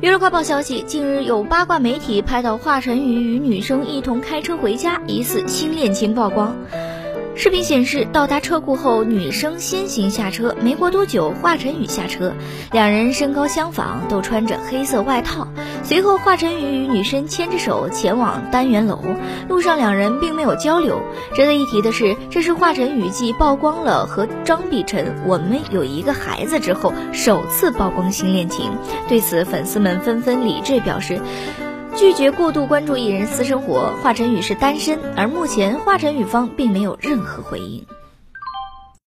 娱乐快报消息，近日有八卦媒体拍到华晨宇与女生一同开车回家，疑似新恋情曝光。视频显示，到达车库后，女生先行下车。没过多久，华晨宇下车，两人身高相仿，都穿着黑色外套。随后，华晨宇与女生牵着手前往单元楼。路上，两人并没有交流。值得一提的是，这是华晨宇继曝光了和张碧晨“我们有一个孩子”之后，首次曝光新恋情。对此，粉丝们纷纷理智表示。拒绝过度关注艺人私生活，华晨宇是单身，而目前华晨宇方并没有任何回应。